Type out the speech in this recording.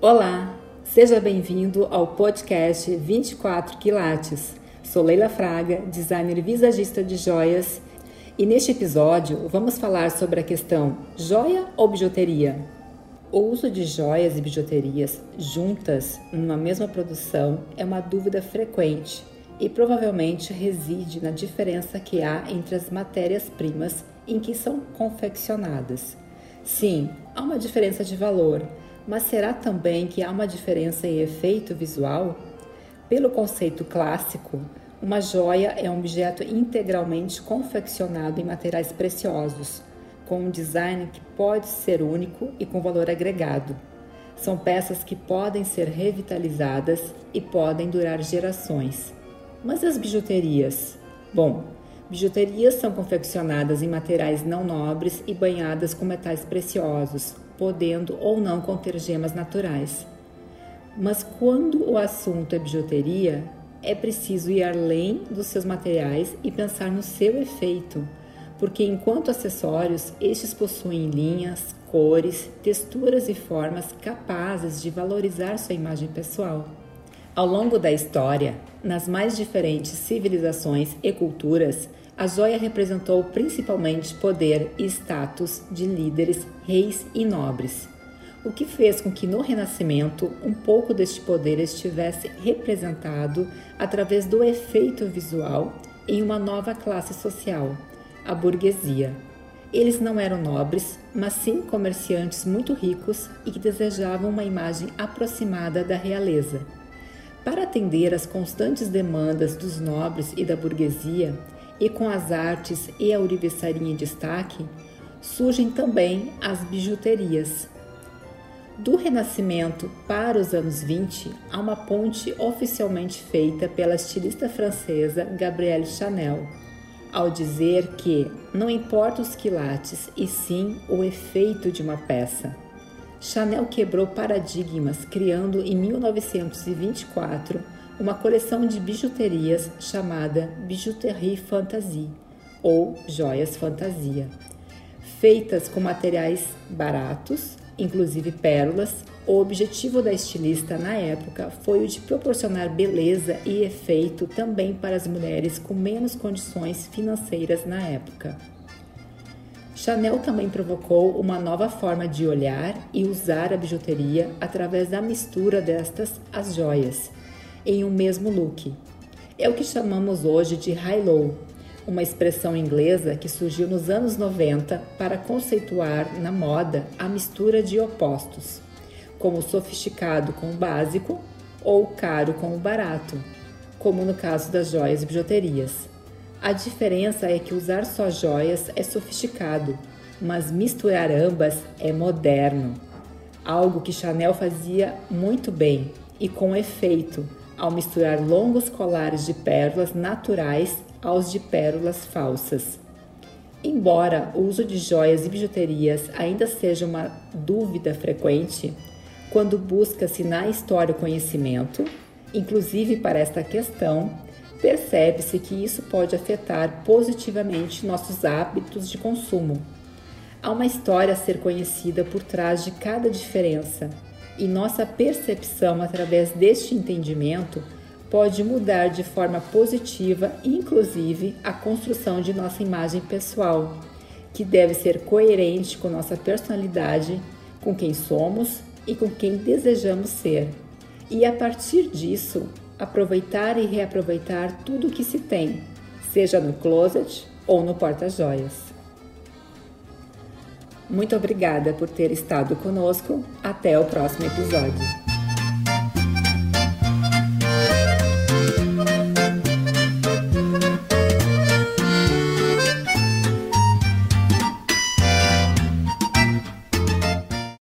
Olá, seja bem-vindo ao podcast 24 Quilates. Sou Leila Fraga, designer visagista de joias, e neste episódio vamos falar sobre a questão joia ou bijuteria. O uso de joias e bijuterias juntas numa mesma produção é uma dúvida frequente e provavelmente reside na diferença que há entre as matérias-primas em que são confeccionadas. Sim, há uma diferença de valor, mas será também que há uma diferença em efeito visual? Pelo conceito clássico, uma joia é um objeto integralmente confeccionado em materiais preciosos, com um design que pode ser único e com valor agregado. São peças que podem ser revitalizadas e podem durar gerações. Mas as bijuterias? Bom, bijuterias são confeccionadas em materiais não nobres e banhadas com metais preciosos, podendo ou não conter gemas naturais. Mas quando o assunto é bijuteria, é preciso ir além dos seus materiais e pensar no seu efeito, porque enquanto acessórios, estes possuem linhas, cores, texturas e formas capazes de valorizar sua imagem pessoal. Ao longo da história, nas mais diferentes civilizações e culturas, a joia representou principalmente poder e status de líderes, reis e nobres, o que fez com que no Renascimento um pouco deste poder estivesse representado através do efeito visual em uma nova classe social, a burguesia. Eles não eram nobres, mas sim comerciantes muito ricos e que desejavam uma imagem aproximada da realeza. Para atender às constantes demandas dos nobres e da burguesia, e com as artes e a ourivesaria em destaque, surgem também as bijuterias. Do Renascimento para os anos 20, há uma ponte oficialmente feita pela estilista francesa Gabrielle Chanel, ao dizer que não importa os quilates e sim o efeito de uma peça. Chanel quebrou paradigmas, criando em 1924 uma coleção de bijuterias chamada Bijouterie Fantasie ou joias fantasia, feitas com materiais baratos, inclusive pérolas. O objetivo da estilista na época foi o de proporcionar beleza e efeito também para as mulheres com menos condições financeiras na época. Chanel também provocou uma nova forma de olhar e usar a bijuteria através da mistura destas às joias em um mesmo look. É o que chamamos hoje de high-low, uma expressão inglesa que surgiu nos anos 90 para conceituar na moda a mistura de opostos, como sofisticado com o básico ou caro com o barato, como no caso das joias e bijuterias. A diferença é que usar só joias é sofisticado, mas misturar ambas é moderno. Algo que Chanel fazia muito bem e com efeito, ao misturar longos colares de pérolas naturais aos de pérolas falsas. Embora o uso de joias e bijuterias ainda seja uma dúvida frequente, quando busca-se na história o conhecimento, inclusive para esta questão, percebe-se que isso pode afetar positivamente nossos hábitos de consumo. Há uma história a ser conhecida por trás de cada diferença e nossa percepção através deste entendimento pode mudar de forma positiva, inclusive a construção de nossa imagem pessoal, que deve ser coerente com nossa personalidade, com quem somos e com quem desejamos ser. E a partir disso, aproveitar e reaproveitar tudo o que se tem, seja no closet ou no porta-joias. Muito obrigada por ter estado conosco. Até o próximo episódio.